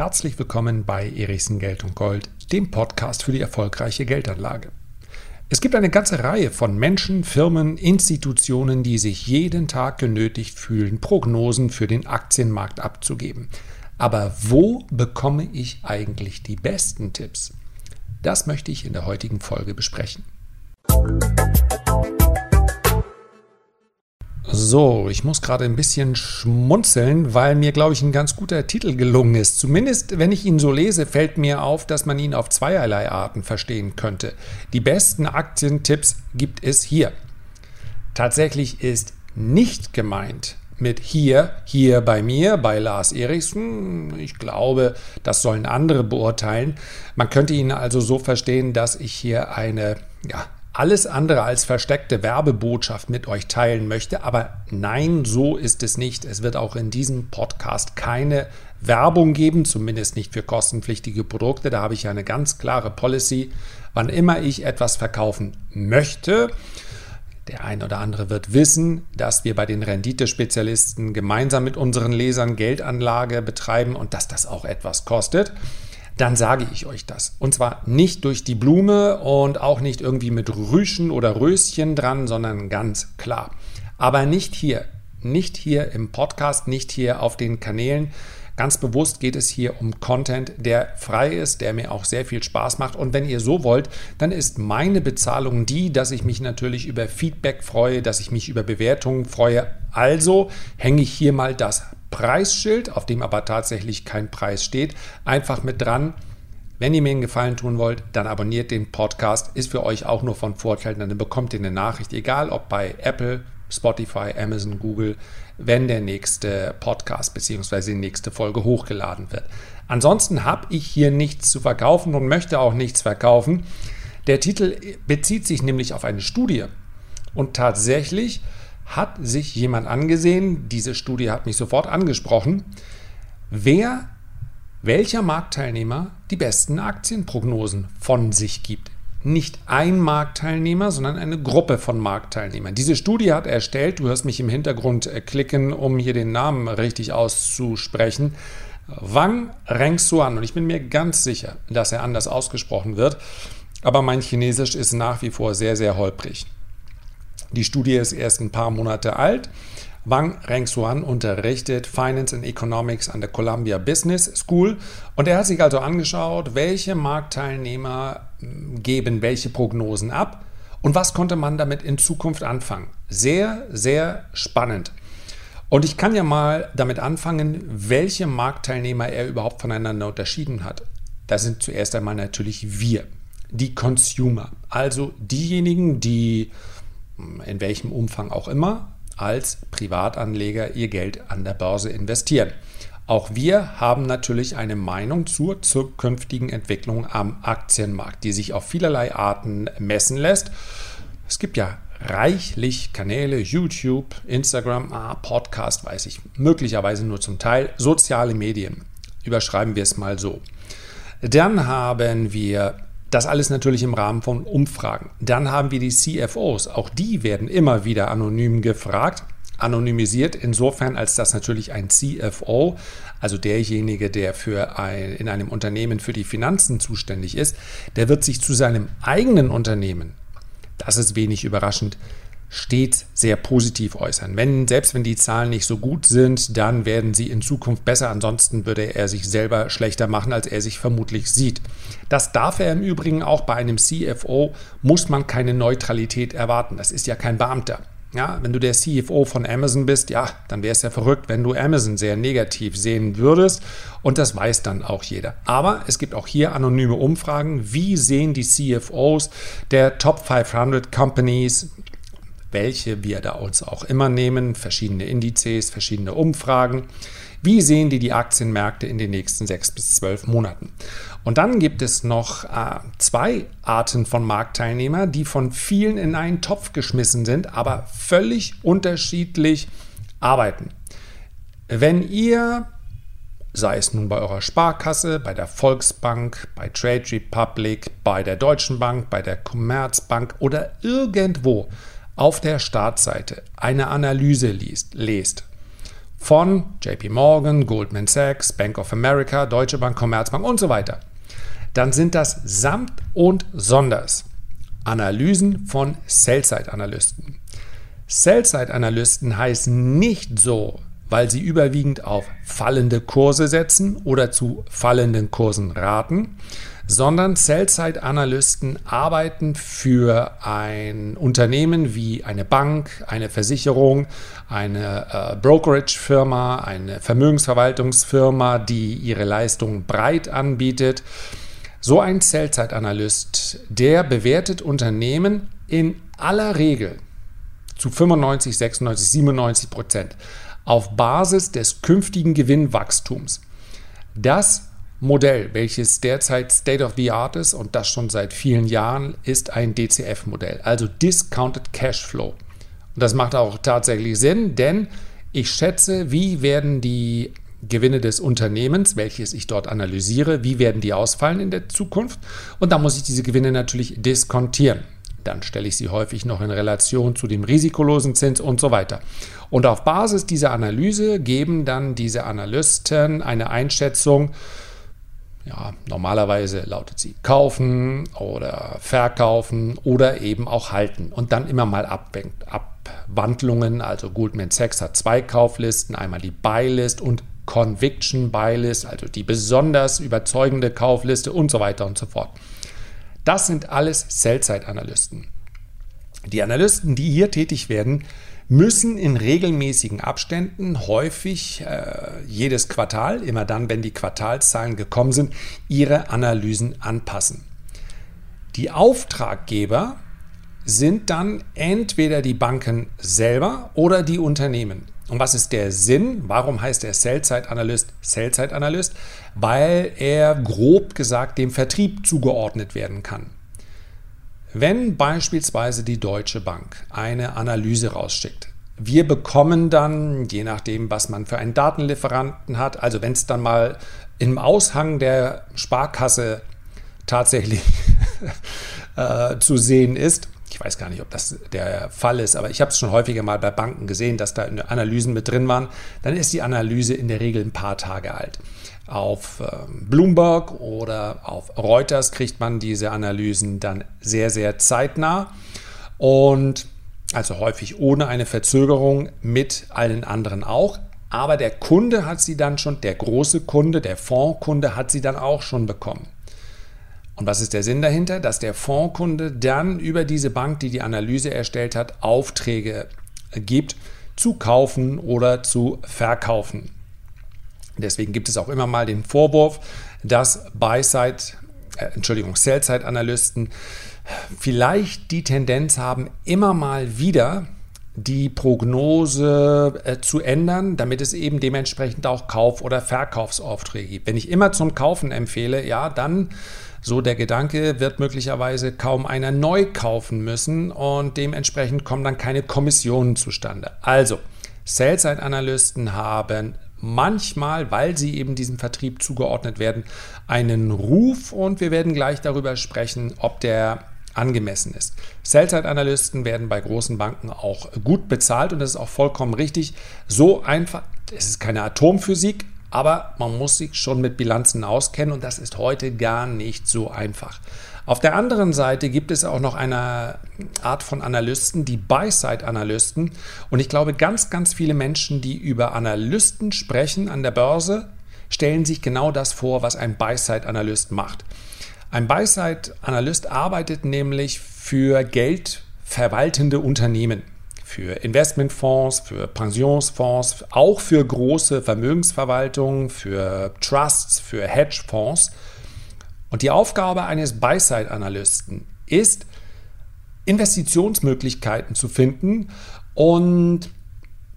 Herzlich willkommen bei Erichsen Geld und Gold, dem Podcast für die erfolgreiche Geldanlage. Es gibt eine ganze Reihe von Menschen, Firmen, Institutionen, die sich jeden Tag genötigt fühlen, Prognosen für den Aktienmarkt abzugeben. Aber wo bekomme ich eigentlich die besten Tipps? Das möchte ich in der heutigen Folge besprechen. So, ich muss gerade ein bisschen schmunzeln, weil mir, glaube ich, ein ganz guter Titel gelungen ist. Zumindest, wenn ich ihn so lese, fällt mir auf, dass man ihn auf zweierlei Arten verstehen könnte. Die besten Aktientipps gibt es hier. Tatsächlich ist nicht gemeint mit hier, hier bei mir, bei Lars Erichsen. Ich glaube, das sollen andere beurteilen. Man könnte ihn also so verstehen, dass ich hier eine, ja, alles andere als versteckte Werbebotschaft mit euch teilen möchte. Aber nein, so ist es nicht. Es wird auch in diesem Podcast keine Werbung geben, zumindest nicht für kostenpflichtige Produkte. Da habe ich eine ganz klare Policy. Wann immer ich etwas verkaufen möchte, der ein oder andere wird wissen, dass wir bei den Renditespezialisten gemeinsam mit unseren Lesern Geldanlage betreiben und dass das auch etwas kostet dann sage ich euch das. Und zwar nicht durch die Blume und auch nicht irgendwie mit Rüschen oder Röschen dran, sondern ganz klar. Aber nicht hier, nicht hier im Podcast, nicht hier auf den Kanälen. Ganz bewusst geht es hier um Content, der frei ist, der mir auch sehr viel Spaß macht. Und wenn ihr so wollt, dann ist meine Bezahlung die, dass ich mich natürlich über Feedback freue, dass ich mich über Bewertungen freue. Also hänge ich hier mal das Preisschild, auf dem aber tatsächlich kein Preis steht, einfach mit dran. Wenn ihr mir einen Gefallen tun wollt, dann abonniert den Podcast. Ist für euch auch nur von Vorteil, dann bekommt ihr eine Nachricht, egal ob bei Apple, Spotify, Amazon, Google, wenn der nächste Podcast bzw. die nächste Folge hochgeladen wird. Ansonsten habe ich hier nichts zu verkaufen und möchte auch nichts verkaufen. Der Titel bezieht sich nämlich auf eine Studie. Und tatsächlich hat sich jemand angesehen, diese Studie hat mich sofort angesprochen, wer, welcher Marktteilnehmer die besten Aktienprognosen von sich gibt. Nicht ein Marktteilnehmer, sondern eine Gruppe von Marktteilnehmern. Diese Studie hat erstellt, du hörst mich im Hintergrund äh, klicken, um hier den Namen richtig auszusprechen, Wang Rengsuan. Und ich bin mir ganz sicher, dass er anders ausgesprochen wird, aber mein Chinesisch ist nach wie vor sehr, sehr holprig. Die Studie ist erst ein paar Monate alt. Wang Rengsuan unterrichtet Finance and Economics an der Columbia Business School und er hat sich also angeschaut, welche Marktteilnehmer hm, geben welche Prognosen ab und was konnte man damit in Zukunft anfangen. Sehr, sehr spannend. Und ich kann ja mal damit anfangen, welche Marktteilnehmer er überhaupt voneinander unterschieden hat. Das sind zuerst einmal natürlich wir, die Consumer, also diejenigen, die in welchem Umfang auch immer, als Privatanleger ihr Geld an der Börse investieren. Auch wir haben natürlich eine Meinung zur zukünftigen Entwicklung am Aktienmarkt, die sich auf vielerlei Arten messen lässt. Es gibt ja reichlich Kanäle, YouTube, Instagram, ah, Podcast, weiß ich, möglicherweise nur zum Teil, soziale Medien. Überschreiben wir es mal so. Dann haben wir das alles natürlich im Rahmen von Umfragen. Dann haben wir die CFOs. Auch die werden immer wieder anonym gefragt. Anonymisiert insofern, als dass natürlich ein CFO, also derjenige, der für ein, in einem Unternehmen für die Finanzen zuständig ist, der wird sich zu seinem eigenen Unternehmen, das ist wenig überraschend, stets sehr positiv äußern. Wenn, selbst wenn die Zahlen nicht so gut sind, dann werden sie in Zukunft besser. Ansonsten würde er sich selber schlechter machen, als er sich vermutlich sieht. Das darf er im Übrigen auch bei einem CFO, muss man keine Neutralität erwarten. Das ist ja kein Beamter. Ja, wenn du der CFO von Amazon bist, ja, dann wäre es ja verrückt, wenn du Amazon sehr negativ sehen würdest. Und das weiß dann auch jeder. Aber es gibt auch hier anonyme Umfragen. Wie sehen die CFOs der Top 500 Companies welche wir da uns auch immer nehmen, verschiedene Indizes, verschiedene Umfragen. Wie sehen die die Aktienmärkte in den nächsten sechs bis zwölf Monaten? Und dann gibt es noch äh, zwei Arten von Marktteilnehmer, die von vielen in einen Topf geschmissen sind, aber völlig unterschiedlich arbeiten. Wenn ihr, sei es nun bei eurer Sparkasse, bei der Volksbank, bei Trade Republic, bei der Deutschen Bank, bei der Commerzbank oder irgendwo auf der Startseite eine Analyse liest, lest von JP Morgan, Goldman Sachs, Bank of America, Deutsche Bank, Commerzbank und so weiter, dann sind das samt und sonders Analysen von Sell-Side-Analysten. Sell-Side-Analysten heißen nicht so, weil sie überwiegend auf fallende Kurse setzen oder zu fallenden Kursen raten, sondern Sell-Side-Analysten arbeiten für ein Unternehmen wie eine Bank, eine Versicherung, eine äh, Brokerage-Firma, eine Vermögensverwaltungsfirma, die ihre Leistungen breit anbietet. So ein Sell-Side-Analyst, der bewertet Unternehmen in aller Regel zu 95, 96, 97 Prozent auf Basis des künftigen Gewinnwachstums. Das Modell, welches derzeit State of the Art ist und das schon seit vielen Jahren, ist ein DCF-Modell, also Discounted Cash Flow. Und das macht auch tatsächlich Sinn, denn ich schätze, wie werden die Gewinne des Unternehmens, welches ich dort analysiere, wie werden die ausfallen in der Zukunft? Und da muss ich diese Gewinne natürlich diskontieren. Dann stelle ich sie häufig noch in Relation zu dem risikolosen Zins und so weiter. Und auf Basis dieser Analyse geben dann diese Analysten eine Einschätzung, ja, normalerweise lautet sie kaufen oder verkaufen oder eben auch halten und dann immer mal Abwandlungen. Also Goldman Sachs hat zwei Kauflisten, einmal die Buy-List und Conviction Buy-List, also die besonders überzeugende Kaufliste und so weiter und so fort. Das sind alles Sell-Side-Analysten. Die Analysten, die hier tätig werden, müssen in regelmäßigen Abständen, häufig äh, jedes Quartal, immer dann, wenn die Quartalszahlen gekommen sind, ihre Analysen anpassen. Die Auftraggeber sind dann entweder die Banken selber oder die Unternehmen. Und was ist der Sinn? Warum heißt er Sell-Side-Analyst Sell-Side-Analyst? Weil er grob gesagt dem Vertrieb zugeordnet werden kann. Wenn beispielsweise die Deutsche Bank eine Analyse rausschickt, wir bekommen dann, je nachdem, was man für einen Datenlieferanten hat, also wenn es dann mal im Aushang der Sparkasse tatsächlich äh, zu sehen ist, ich weiß gar nicht, ob das der Fall ist, aber ich habe es schon häufiger mal bei Banken gesehen, dass da Analysen mit drin waren, dann ist die Analyse in der Regel ein paar Tage alt. Auf ähm, Bloomberg oder auf Reuters kriegt man diese Analysen dann sehr, sehr zeitnah und also häufig ohne eine Verzögerung mit allen anderen auch. Aber der Kunde hat sie dann schon, der große Kunde, der Fondskunde hat sie dann auch schon bekommen. Und was ist der Sinn dahinter? Dass der Fondskunde dann über diese Bank, die die Analyse erstellt hat, Aufträge gibt, zu kaufen oder zu verkaufen. Deswegen gibt es auch immer mal den Vorwurf, dass Buy-Side, äh, Entschuldigung, Sell-Side-Analysten vielleicht die Tendenz haben, immer mal wieder die Prognose äh, zu ändern, damit es eben dementsprechend auch Kauf- oder Verkaufsaufträge gibt. Wenn ich immer zum Kaufen empfehle, ja, dann so der Gedanke, wird möglicherweise kaum einer neu kaufen müssen und dementsprechend kommen dann keine Kommissionen zustande. Also, Sell-Side-Analysten haben manchmal, weil sie eben diesem Vertrieb zugeordnet werden, einen Ruf und wir werden gleich darüber sprechen, ob der angemessen ist. Sell-Side-Analysten werden bei großen Banken auch gut bezahlt und das ist auch vollkommen richtig. So einfach, es ist keine Atomphysik, aber man muss sich schon mit Bilanzen auskennen und das ist heute gar nicht so einfach. Auf der anderen Seite gibt es auch noch eine Art von Analysten, die Buy-Side-Analysten. Und ich glaube, ganz, ganz viele Menschen, die über Analysten sprechen an der Börse, stellen sich genau das vor, was ein Buy-Side-Analyst macht. Ein Buy-Side-Analyst arbeitet nämlich für geldverwaltende Unternehmen, für Investmentfonds, für Pensionsfonds, auch für große Vermögensverwaltungen, für Trusts, für Hedgefonds. Und die Aufgabe eines Buy-Side-Analysten ist, Investitionsmöglichkeiten zu finden und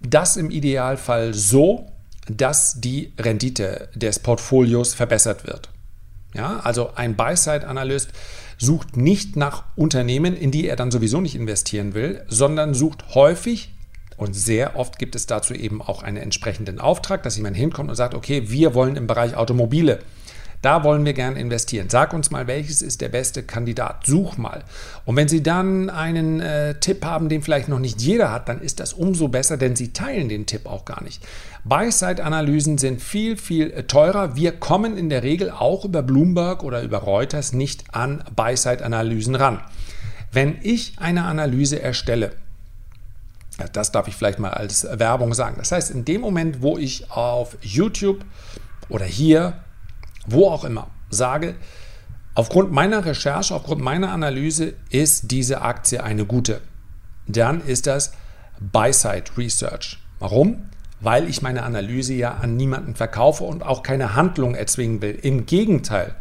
das im Idealfall so, dass die Rendite des Portfolios verbessert wird. Ja, also ein Buy-Side-Analyst sucht nicht nach Unternehmen, in die er dann sowieso nicht investieren will, sondern sucht häufig und sehr oft gibt es dazu eben auch einen entsprechenden Auftrag, dass jemand hinkommt und sagt, okay, wir wollen im Bereich Automobile Da wollen wir gerne investieren. Sag uns mal, welches ist der beste Kandidat. Such mal. Und wenn Sie dann einen äh, Tipp haben, den vielleicht noch nicht jeder hat, dann ist das umso besser, denn Sie teilen den Tipp auch gar nicht. Buy-Side-Analysen sind viel, viel äh, teurer. Wir kommen in der Regel auch über Bloomberg oder über Reuters nicht an Buy-Side-Analysen ran. Wenn ich eine Analyse erstelle, das darf ich vielleicht mal als Werbung sagen. Das heißt, in dem Moment, wo ich auf YouTube oder hier wo auch immer, sage, aufgrund meiner Recherche, aufgrund meiner Analyse ist diese Aktie eine gute, dann ist das Buy-Side Research. Warum? Weil ich meine Analyse ja an niemanden verkaufe und auch keine Handlung erzwingen will. Im Gegenteil.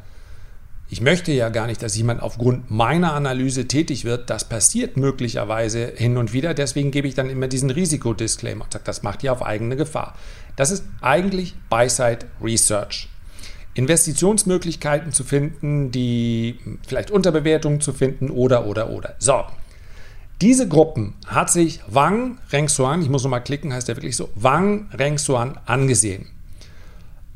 Ich möchte ja gar nicht, dass jemand aufgrund meiner Analyse tätig wird. Das passiert möglicherweise hin und wieder. Deswegen gebe ich dann immer diesen Risikodisclaimer und sage, das macht ihr auf eigene Gefahr. Das ist eigentlich Buy-Side Research. Investitionsmöglichkeiten zu finden, die vielleicht Unterbewertungen zu finden oder, oder, oder. So, diese Gruppen hat sich Wang Rengsuan, ich muss nochmal klicken, heißt der wirklich so, Wang Rengsuan angesehen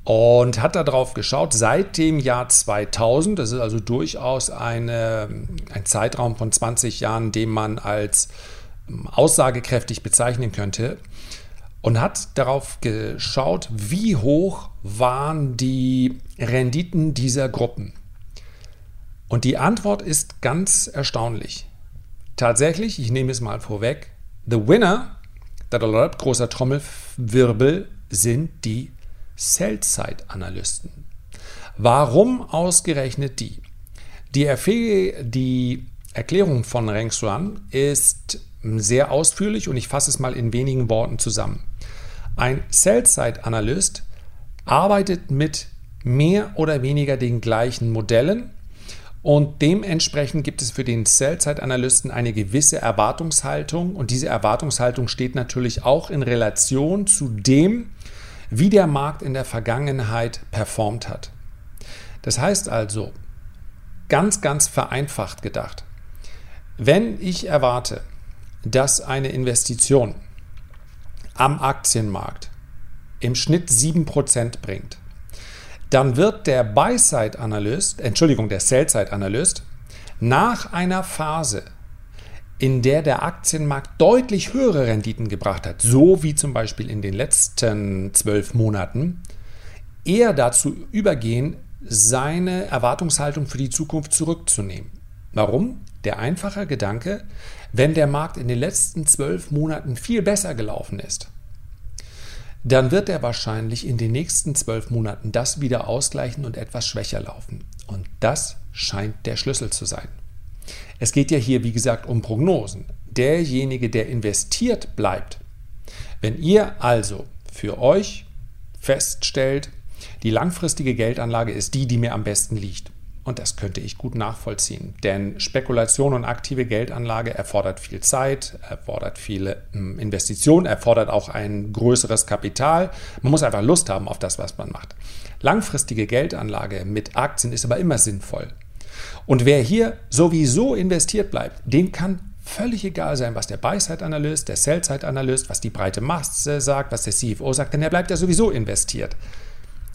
und hat darauf geschaut, seit dem Jahr 2000, das ist also durchaus eine, ein Zeitraum von 20 Jahren, den man als aussagekräftig bezeichnen könnte, und hat darauf geschaut, wie hoch waren die Renditen dieser Gruppen. Und die Antwort ist ganz erstaunlich. Tatsächlich, ich nehme es mal vorweg, the winner, großer Trommelwirbel, sind die Sell-Side-Analysten. Warum ausgerechnet die? Die, die Erklärung von Reng Xuan ist sehr ausführlich und ich fasse es mal in wenigen Worten zusammen. Ein Sell-Side-Analyst arbeitet mit mehr oder weniger den gleichen Modellen und dementsprechend gibt es für den Sell-Side-Analysten eine gewisse Erwartungshaltung und diese Erwartungshaltung steht natürlich auch in Relation zu dem, wie der Markt in der Vergangenheit performt hat. Das heißt also, ganz, ganz vereinfacht gedacht, wenn ich erwarte, dass eine Investition am Aktienmarkt im Schnitt 7% bringt, dann wird der Buy-Side-Analyst, Entschuldigung, der Sell-Side-Analyst nach einer Phase, in der der Aktienmarkt deutlich höhere Renditen gebracht hat, so wie zum Beispiel in den letzten zwölf Monaten, eher dazu übergehen, seine Erwartungshaltung für die Zukunft zurückzunehmen. Warum? Der einfache Gedanke, wenn der Markt in den letzten zwölf Monaten viel besser gelaufen ist, dann wird er wahrscheinlich in den nächsten zwölf Monaten das wieder ausgleichen und etwas schwächer laufen. Und das scheint der Schlüssel zu sein. Es geht ja hier, wie gesagt, um Prognosen. Derjenige, der investiert, bleibt. Wenn ihr also für euch feststellt, die langfristige Geldanlage ist die, die mir am besten liegt, und das könnte ich gut nachvollziehen. Denn Spekulation und aktive Geldanlage erfordert viel Zeit, erfordert viele hm, Investitionen, erfordert auch ein größeres Kapital. Man muss einfach Lust haben auf das, was man macht. Langfristige Geldanlage mit Aktien ist aber immer sinnvoll. Und wer hier sowieso investiert bleibt, dem kann völlig egal sein, was der Buy-Side-Analyst, der Sell-Side-Analyst, was die breite Masse sagt, was der CFO sagt, denn er bleibt ja sowieso investiert.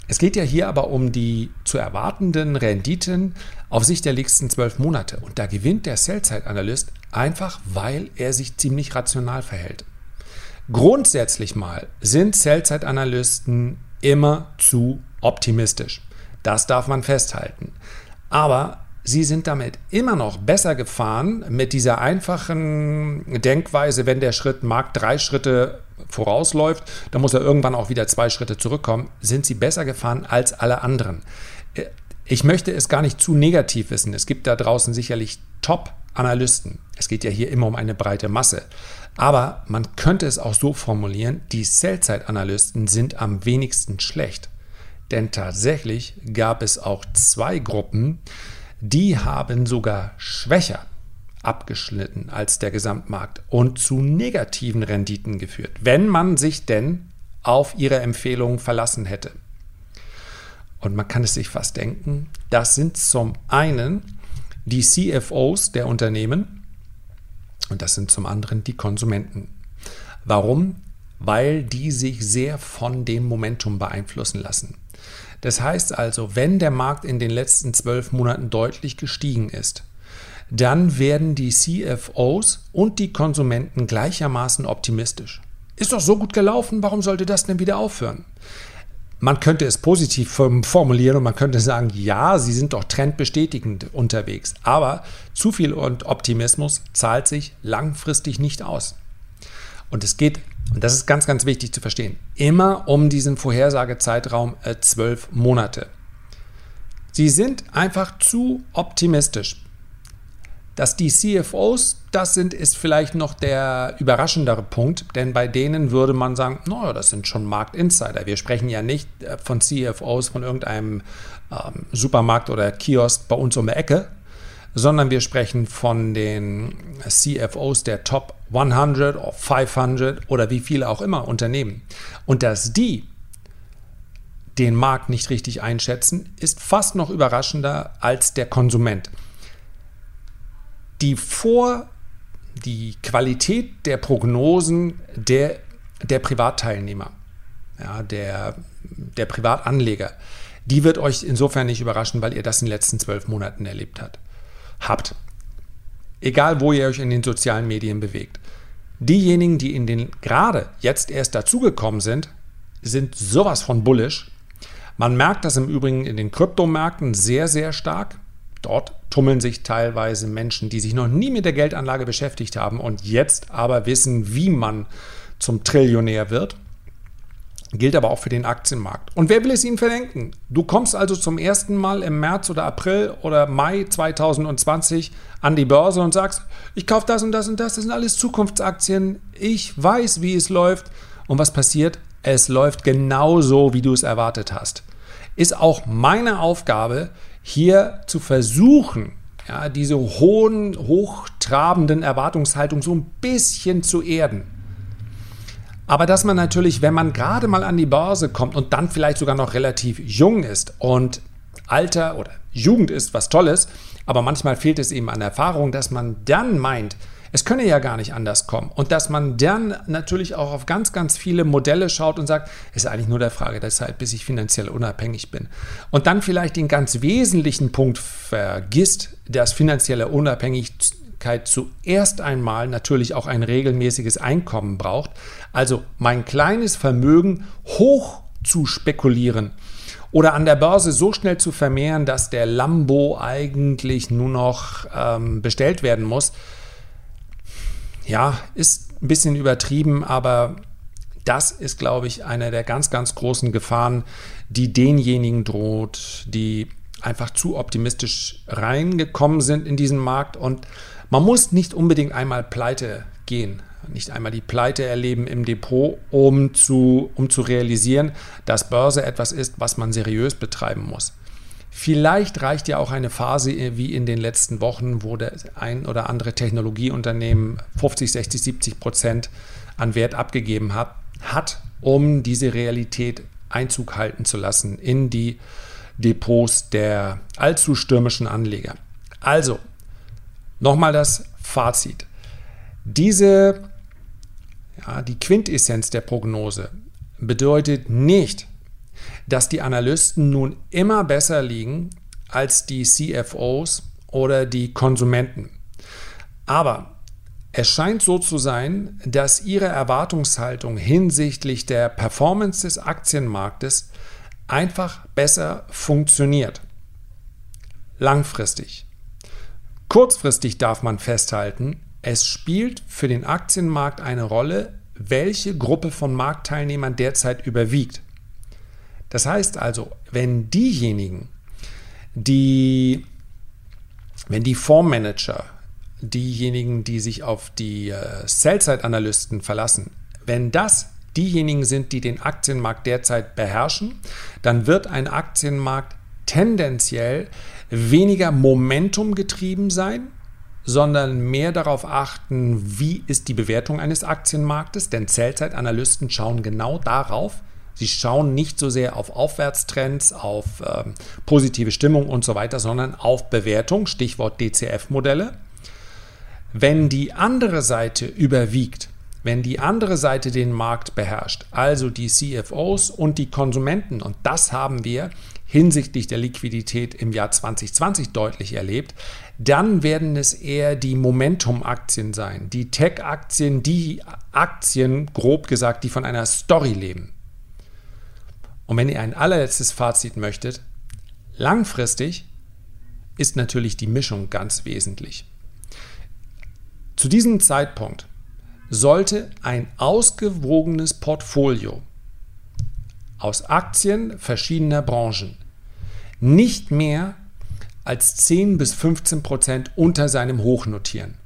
Es geht ja hier aber um die zu erwartenden Renditen auf Sicht der nächsten zwölf Monate. Und da gewinnt der Sell-Side-Analyst einfach, weil er sich ziemlich rational verhält. Grundsätzlich mal sind Sell-Side-Analysten immer zu optimistisch. Das darf man festhalten. Aber sie sind damit immer noch besser gefahren mit dieser einfachen Denkweise, wenn der Schritt Markt drei Schritte vorausläuft, dann muss er irgendwann auch wieder zwei Schritte zurückkommen, sind sie besser gefahren als alle anderen. Ich möchte es gar nicht zu negativ wissen. Es gibt da draußen sicherlich Top-Analysten. Es geht ja hier immer um eine breite Masse. Aber man könnte es auch so formulieren, die Sell-Side-Analysten sind am wenigsten schlecht. Denn tatsächlich gab es auch zwei Gruppen, die haben sogar schwächer abgeschnitten als der Gesamtmarkt und zu negativen Renditen geführt, wenn man sich denn auf ihre Empfehlungen verlassen hätte. Und man kann es sich fast denken, das sind zum einen die CFOs der Unternehmen und das sind zum anderen die Konsumenten. Warum? Weil die sich sehr von dem Momentum beeinflussen lassen. Das heißt also, wenn der Markt in den letzten zwölf Monaten deutlich gestiegen ist, dann werden die CFOs und die Konsumenten gleichermaßen optimistisch. Ist doch so gut gelaufen, warum sollte das denn wieder aufhören? Man könnte es positiv formulieren und man könnte sagen, ja, sie sind doch trendbestätigend unterwegs. Aber zu viel Optimismus zahlt sich langfristig nicht aus. Und es geht, und das ist ganz, ganz wichtig zu verstehen, immer um diesen Vorhersagezeitraum äh, zwölf Monate. Sie sind einfach zu optimistisch. Dass die CFOs das sind, ist vielleicht noch der überraschendere Punkt, denn bei denen würde man sagen, naja, das sind schon Marktinsider. Wir sprechen ja nicht äh, von CFOs von irgendeinem ähm, Supermarkt oder Kiosk bei uns um die Ecke, sondern wir sprechen von den CFOs der Top 100 oder 500 oder wie viele auch immer Unternehmen. Und dass die den Markt nicht richtig einschätzen, ist fast noch überraschender als der Konsument die vor die Qualität der Prognosen der, der Privatteilnehmer, ja, der, der Privatanleger, die wird euch insofern nicht überraschen, weil ihr das in den letzten zwölf Monaten erlebt habt. Habt. Egal, wo ihr euch in den sozialen Medien bewegt. Diejenigen, die in den gerade jetzt erst dazugekommen sind, sind sowas von bullish. Man merkt das im Übrigen in den Kryptomärkten sehr, sehr stark. Dort tummeln sich teilweise Menschen, die sich noch nie mit der Geldanlage beschäftigt haben und jetzt aber wissen, wie man zum Trillionär wird. Gilt aber auch für den Aktienmarkt. Und wer will es Ihnen verdenken? Du kommst also zum ersten Mal im März oder April oder Mai 2020 an die Börse und sagst, ich kaufe das und das und das, das sind alles Zukunftsaktien, ich weiß, wie es läuft. Und was passiert? Es läuft genauso, wie du es erwartet hast. Ist auch meine Aufgabe, hier zu versuchen, ja, diese hohen, hochtrabenden Erwartungshaltungen so ein bisschen zu erden. Aber dass man natürlich, wenn man gerade mal an die Börse kommt und dann vielleicht sogar noch relativ jung ist und Alter oder Jugend ist was Tolles, aber manchmal fehlt es eben an Erfahrung, dass man dann meint, es könne ja gar nicht anders kommen. Und dass man dann natürlich auch auf ganz, ganz viele Modelle schaut und sagt, es ist eigentlich nur der Frage der Zeit, bis ich finanziell unabhängig bin. Und dann vielleicht den ganz wesentlichen Punkt vergisst, dass finanzielle Unabhängigkeit zuerst einmal natürlich auch ein regelmäßiges Einkommen braucht. Also mein kleines Vermögen hoch zu spekulieren oder an der Börse so schnell zu vermehren, dass der Lambo eigentlich nur noch ähm, bestellt werden muss ja, ist ein bisschen übertrieben, aber das ist, glaube ich, eine der ganz, ganz großen Gefahren, die denjenigen droht, die einfach zu optimistisch reingekommen sind in diesen Markt. Und man muss nicht unbedingt einmal pleite gehen, nicht einmal die Pleite erleben im Depot, um zu, um zu realisieren, dass Börse etwas ist, was man seriös betreiben muss. Vielleicht reicht ja auch eine Phase äh, wie in den letzten Wochen, wo der ein oder andere Technologieunternehmen 50, 60, 70 Prozent an Wert abgegeben hat, hat, um diese Realität Einzug halten zu lassen in die Depots der allzu stürmischen Anleger. Also, nochmal das Fazit. Diese, ja, die Quintessenz der Prognose bedeutet nicht, dass die Analysten nun immer besser liegen als die CFOs oder die Konsumenten. Aber es scheint so zu sein, dass ihre Erwartungshaltung hinsichtlich der Performance des Aktienmarktes einfach besser funktioniert. Langfristig. Kurzfristig darf man festhalten, es spielt für den Aktienmarkt eine Rolle, welche Gruppe von Marktteilnehmern derzeit überwiegt. Das heißt also, wenn diejenigen, die, wenn die Fondsmanager, diejenigen, die sich auf die äh, Sell-Side-Analysten verlassen, wenn das diejenigen sind, die den Aktienmarkt derzeit beherrschen, dann wird ein Aktienmarkt tendenziell weniger Momentum getrieben sein, sondern mehr darauf achten, wie ist die Bewertung eines Aktienmarktes, denn Sell-Side-Analysten schauen genau darauf, Sie schauen nicht so sehr auf Aufwärtstrends, auf ähm, positive Stimmung und so weiter, sondern auf Bewertung, Stichwort DCF-Modelle. Wenn die andere Seite überwiegt, wenn die andere Seite den Markt beherrscht, also die CFOs und die Konsumenten, und das haben wir hinsichtlich der Liquidität im Jahr 2020 deutlich erlebt, dann werden es eher die Momentum-Aktien sein, die Tech-Aktien, die Aktien, grob gesagt, die von einer Story leben. Und wenn ihr ein allerletztes Fazit möchtet, langfristig ist natürlich die Mischung ganz wesentlich. Zu diesem Zeitpunkt sollte ein ausgewogenes Portfolio aus Aktien verschiedener Branchen nicht mehr als 10 bis 15 Prozent unter seinem Hoch notieren.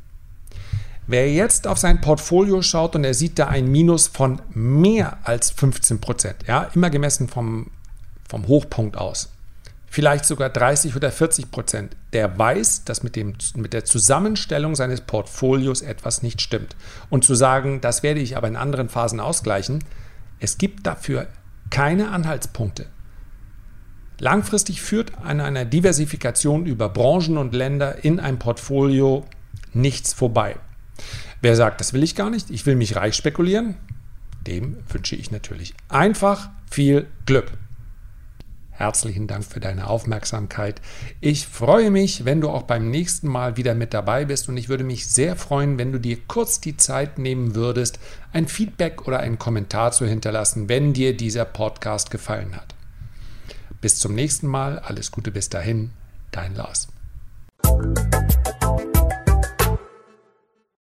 Wer jetzt auf sein Portfolio schaut und er sieht da ein Minus von mehr als 15 Prozent, ja, immer gemessen vom, vom Hochpunkt aus, vielleicht sogar 30 oder 40 Prozent, der weiß, dass mit, dem, mit der Zusammenstellung seines Portfolios etwas nicht stimmt. Und zu sagen, das werde ich aber in anderen Phasen ausgleichen, es gibt dafür keine Anhaltspunkte. Langfristig führt an einer Diversifikation über Branchen und Länder in ein Portfolio nichts vorbei. Wer sagt, das will ich gar nicht, ich will mich reich spekulieren, dem wünsche ich natürlich einfach viel Glück. Herzlichen Dank für deine Aufmerksamkeit. Ich freue mich, wenn du auch beim nächsten Mal wieder mit dabei bist und ich würde mich sehr freuen, wenn du dir kurz die Zeit nehmen würdest, ein Feedback oder einen Kommentar zu hinterlassen, wenn dir dieser Podcast gefallen hat. Bis zum nächsten Mal. Alles Gute bis dahin. Dein Lars.